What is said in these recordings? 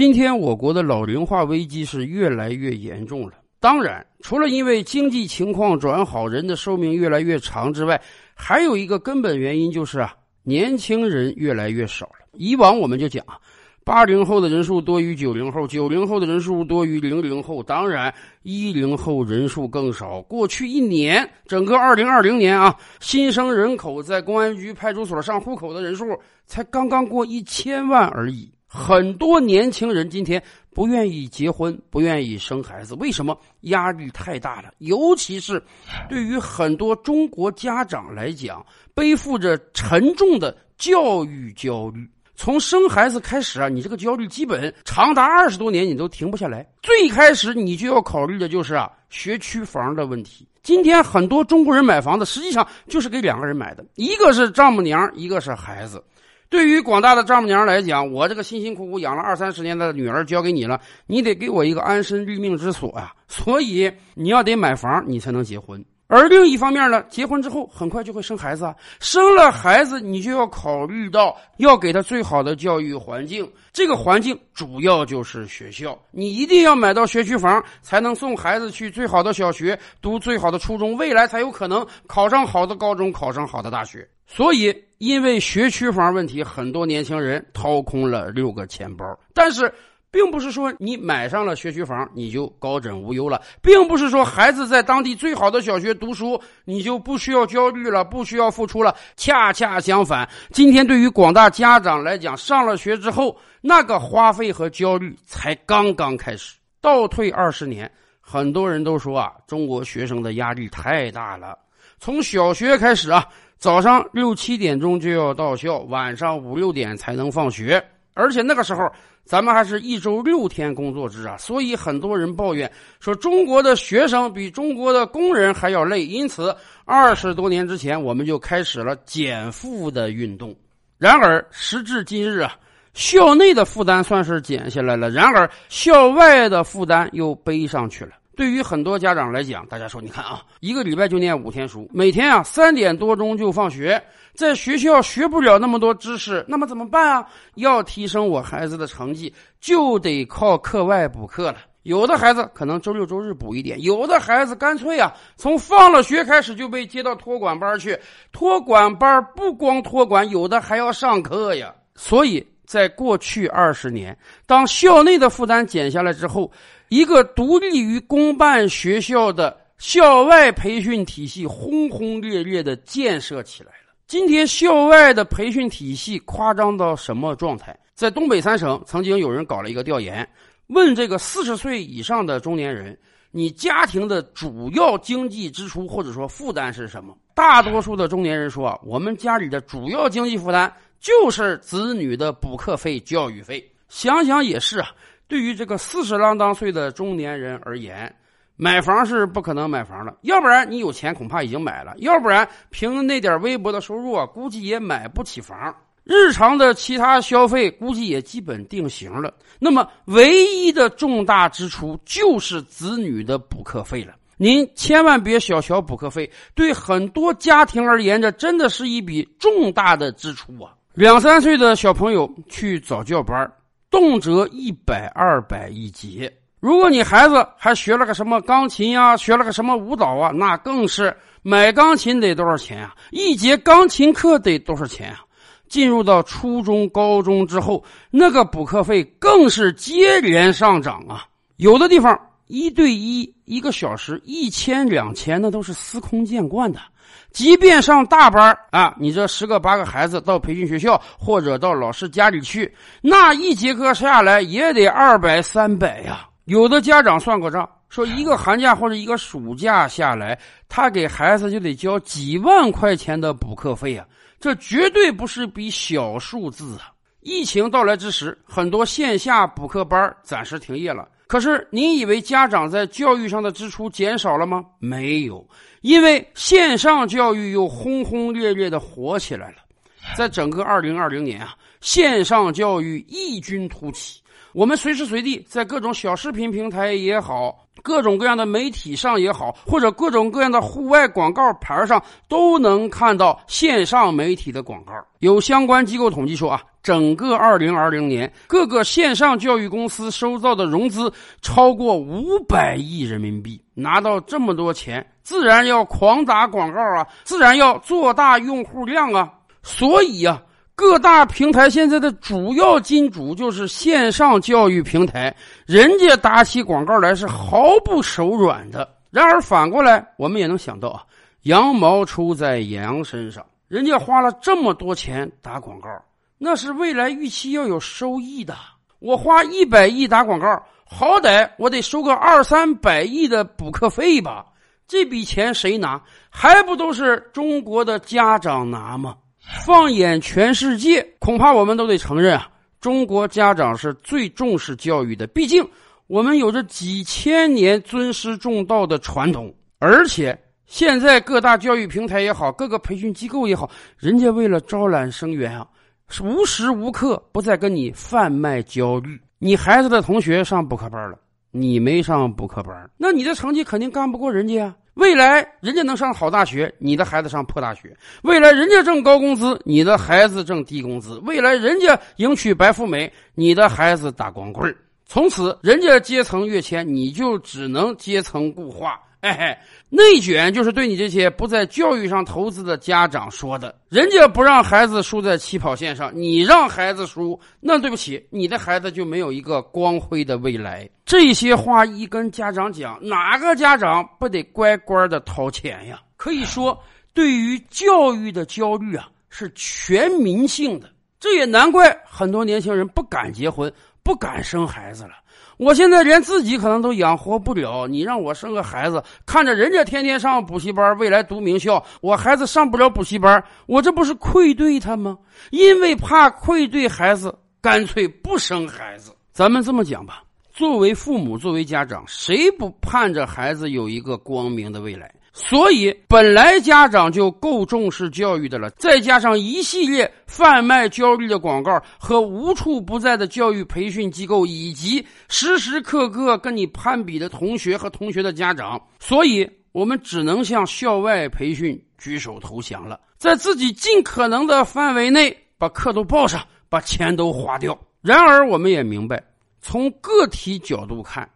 今天我国的老龄化危机是越来越严重了。当然，除了因为经济情况转好，人的寿命越来越长之外，还有一个根本原因就是啊，年轻人越来越少了。以往我们就讲啊，八零后的人数多于九零后，九零后的人数多于零零后，当然一零后人数更少。过去一年，整个二零二零年啊，新生人口在公安局、派出所上户口的人数才刚刚过一千万而已。很多年轻人今天不愿意结婚，不愿意生孩子，为什么？压力太大了。尤其是对于很多中国家长来讲，背负着沉重的教育焦虑。从生孩子开始啊，你这个焦虑基本长达二十多年，你都停不下来。最开始你就要考虑的就是啊，学区房的问题。今天很多中国人买房子，实际上就是给两个人买的，一个是丈母娘，一个是孩子。对于广大的丈母娘来讲，我这个辛辛苦苦养了二三十年的女儿交给你了，你得给我一个安身立命之所啊！所以你要得买房，你才能结婚。而另一方面呢，结婚之后很快就会生孩子啊，生了孩子你就要考虑到要给他最好的教育环境，这个环境主要就是学校，你一定要买到学区房，才能送孩子去最好的小学，读最好的初中，未来才有可能考上好的高中，考上好的大学。所以，因为学区房问题，很多年轻人掏空了六个钱包，但是。并不是说你买上了学区房你就高枕无忧了，并不是说孩子在当地最好的小学读书你就不需要焦虑了，不需要付出了。恰恰相反，今天对于广大家长来讲，上了学之后那个花费和焦虑才刚刚开始。倒退二十年，很多人都说啊，中国学生的压力太大了。从小学开始啊，早上六七点钟就要到校，晚上五六点才能放学，而且那个时候。咱们还是一周六天工作制啊，所以很多人抱怨说中国的学生比中国的工人还要累。因此，二十多年之前我们就开始了减负的运动。然而，时至今日啊，校内的负担算是减下来了，然而校外的负担又背上去了。对于很多家长来讲，大家说，你看啊，一个礼拜就念五天书，每天啊三点多钟就放学，在学校学不了那么多知识，那么怎么办啊？要提升我孩子的成绩，就得靠课外补课了。有的孩子可能周六周日补一点，有的孩子干脆啊，从放了学开始就被接到托管班去。托管班不光托管，有的还要上课呀。所以在过去二十年，当校内的负担减下来之后。一个独立于公办学校的校外培训体系轰轰烈烈的建设起来了。今天校外的培训体系夸张到什么状态？在东北三省，曾经有人搞了一个调研，问这个四十岁以上的中年人，你家庭的主要经济支出或者说负担是什么？大多数的中年人说，我们家里的主要经济负担就是子女的补课费、教育费。想想也是啊。对于这个四十郎当岁的中年人而言，买房是不可能买房了。要不然你有钱，恐怕已经买了；要不然凭那点微薄的收入啊，估计也买不起房。日常的其他消费估计也基本定型了。那么，唯一的重大支出就是子女的补课费了。您千万别小瞧补课费，对很多家庭而言，这真的是一笔重大的支出啊！两三岁的小朋友去早教班。动辄一百二百一节，如果你孩子还学了个什么钢琴呀，学了个什么舞蹈啊，那更是买钢琴得多少钱啊？一节钢琴课得多少钱啊？进入到初中、高中之后，那个补课费更是接连上涨啊！有的地方一对一一个小时一千两千，那都是司空见惯的。即便上大班啊，你这十个八个孩子到培训学校或者到老师家里去，那一节课下来也得二百三百呀。有的家长算过账，说一个寒假或者一个暑假下来，他给孩子就得交几万块钱的补课费啊，这绝对不是笔小数字啊。疫情到来之时，很多线下补课班暂时停业了。可是，你以为家长在教育上的支出减少了吗？没有，因为线上教育又轰轰烈烈的火起来了。在整个二零二零年啊，线上教育异军突起。我们随时随地在各种小视频平台也好，各种各样的媒体上也好，或者各种各样的户外广告牌上，都能看到线上媒体的广告。有相关机构统计说啊，整个二零二零年，各个线上教育公司收到的融资超过五百亿人民币。拿到这么多钱，自然要狂打广告啊，自然要做大用户量啊。所以呀。各大平台现在的主要金主就是线上教育平台，人家打起广告来是毫不手软的。然而反过来，我们也能想到啊，羊毛出在羊身上，人家花了这么多钱打广告，那是未来预期要有收益的。我花一百亿打广告，好歹我得收个二三百亿的补课费吧？这笔钱谁拿？还不都是中国的家长拿吗？放眼全世界，恐怕我们都得承认啊，中国家长是最重视教育的。毕竟我们有着几千年尊师重道的传统，而且现在各大教育平台也好，各个培训机构也好，人家为了招揽生源啊，是无时无刻不在跟你贩卖焦虑。你孩子的同学上补课班了，你没上补课班，那你的成绩肯定干不过人家啊。未来人家能上好大学，你的孩子上破大学；未来人家挣高工资，你的孩子挣低工资；未来人家迎娶白富美，你的孩子打光棍从此人家阶层跃迁，你就只能阶层固化。哎，内卷就是对你这些不在教育上投资的家长说的。人家不让孩子输在起跑线上，你让孩子输，那对不起，你的孩子就没有一个光辉的未来。这些话一跟家长讲，哪个家长不得乖乖的掏钱呀？可以说，对于教育的焦虑啊，是全民性的。这也难怪很多年轻人不敢结婚，不敢生孩子了。我现在连自己可能都养活不了，你让我生个孩子，看着人家天天上补习班，未来读名校，我孩子上不了补习班，我这不是愧对他吗？因为怕愧对孩子，干脆不生孩子。咱们这么讲吧，作为父母，作为家长，谁不盼着孩子有一个光明的未来？所以，本来家长就够重视教育的了，再加上一系列贩卖焦虑的广告和无处不在的教育培训机构，以及时时刻刻跟你攀比的同学和同学的家长，所以我们只能向校外培训举手投降了，在自己尽可能的范围内把课都报上，把钱都花掉。然而，我们也明白，从个体角度看。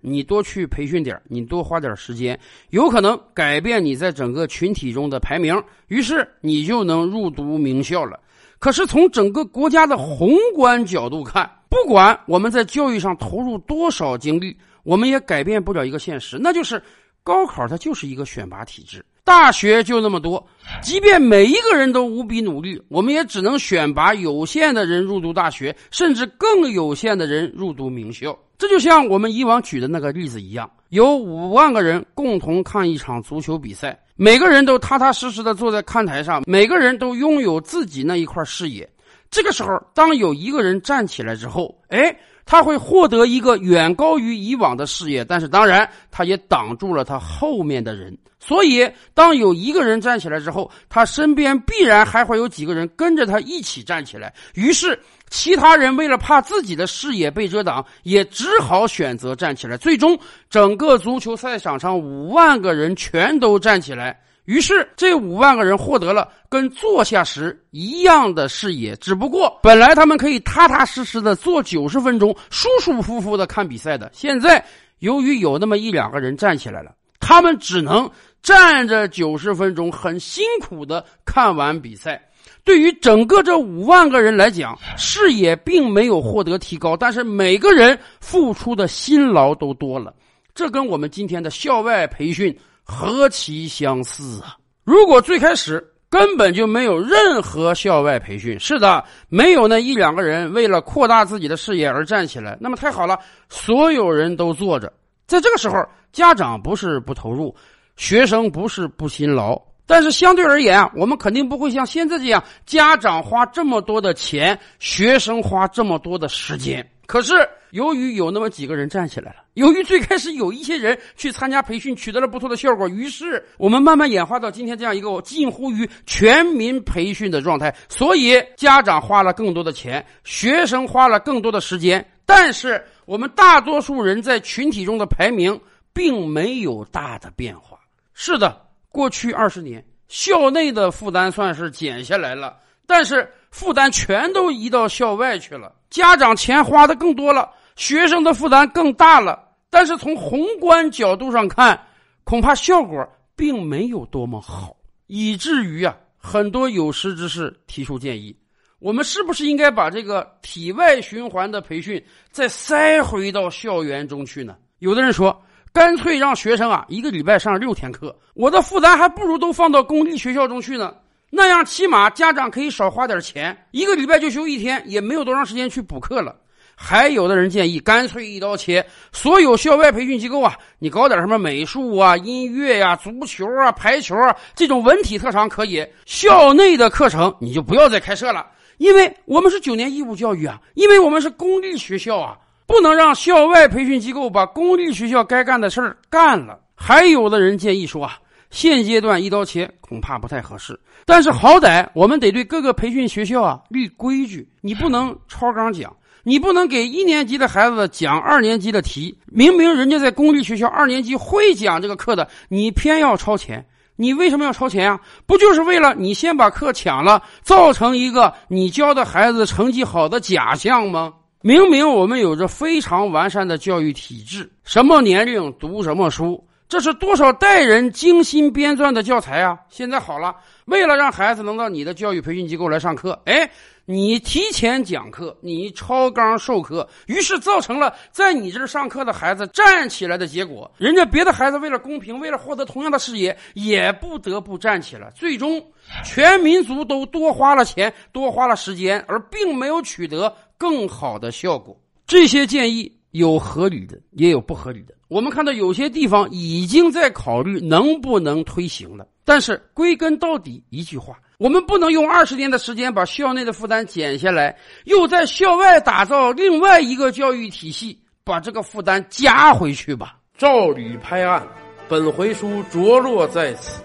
你多去培训点你多花点时间，有可能改变你在整个群体中的排名，于是你就能入读名校了。可是从整个国家的宏观角度看，不管我们在教育上投入多少精力，我们也改变不了一个现实，那就是高考它就是一个选拔体制，大学就那么多，即便每一个人都无比努力，我们也只能选拔有限的人入读大学，甚至更有限的人入读名校。这就像我们以往举的那个例子一样，有五万个人共同看一场足球比赛，每个人都踏踏实实的坐在看台上，每个人都拥有自己那一块视野。这个时候，当有一个人站起来之后，哎，他会获得一个远高于以往的视野，但是当然，他也挡住了他后面的人。所以，当有一个人站起来之后，他身边必然还会有几个人跟着他一起站起来。于是。其他人为了怕自己的视野被遮挡，也只好选择站起来。最终，整个足球赛场上五万个人全都站起来，于是这五万个人获得了跟坐下时一样的视野。只不过，本来他们可以踏踏实实的坐九十分钟，舒舒服服的看比赛的，现在由于有那么一两个人站起来了，他们只能站着九十分钟，很辛苦的看完比赛。对于整个这五万个人来讲，视野并没有获得提高，但是每个人付出的辛劳都多了。这跟我们今天的校外培训何其相似啊！如果最开始根本就没有任何校外培训，是的，没有那一两个人为了扩大自己的视野而站起来，那么太好了，所有人都坐着。在这个时候，家长不是不投入，学生不是不辛劳。但是相对而言啊，我们肯定不会像现在这样，家长花这么多的钱，学生花这么多的时间。可是由于有那么几个人站起来了，由于最开始有一些人去参加培训，取得了不错的效果，于是我们慢慢演化到今天这样一个近乎于全民培训的状态。所以家长花了更多的钱，学生花了更多的时间，但是我们大多数人在群体中的排名。并没有大的变化。是的，过去二十年，校内的负担算是减下来了，但是负担全都移到校外去了，家长钱花的更多了，学生的负担更大了。但是从宏观角度上看，恐怕效果并没有多么好，以至于啊，很多有识之士提出建议。我们是不是应该把这个体外循环的培训再塞回到校园中去呢？有的人说，干脆让学生啊一个礼拜上六天课，我的负担还不如都放到公立学校中去呢。那样起码家长可以少花点钱，一个礼拜就休一天，也没有多长时间去补课了。还有的人建议，干脆一刀切，所有校外培训机构啊，你搞点什么美术啊、音乐呀、足球啊、排球啊这种文体特长可以，校内的课程你就不要再开设了。因为我们是九年义务教育啊，因为我们是公立学校啊，不能让校外培训机构把公立学校该干的事儿干了。还有的人建议说啊，现阶段一刀切恐怕不太合适，但是好歹我们得对各个培训学校啊立规矩，你不能超纲讲，你不能给一年级的孩子讲二年级的题，明明人家在公立学校二年级会讲这个课的，你偏要超前。你为什么要超前呀？不就是为了你先把课抢了，造成一个你教的孩子成绩好的假象吗？明明我们有着非常完善的教育体制，什么年龄读什么书。这是多少代人精心编撰的教材啊！现在好了，为了让孩子能到你的教育培训机构来上课，哎，你提前讲课，你超纲授课，于是造成了在你这儿上课的孩子站起来的结果。人家别的孩子为了公平，为了获得同样的视野，也不得不站起来。最终，全民族都多花了钱，多花了时间，而并没有取得更好的效果。这些建议有合理的，也有不合理的。我们看到有些地方已经在考虑能不能推行了，但是归根到底一句话，我们不能用二十年的时间把校内的负担减下来，又在校外打造另外一个教育体系，把这个负担加回去吧。照吕拍案，本回书着落在此。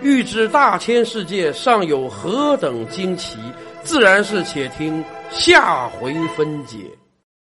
欲知大千世界尚有何等惊奇，自然是且听下回分解。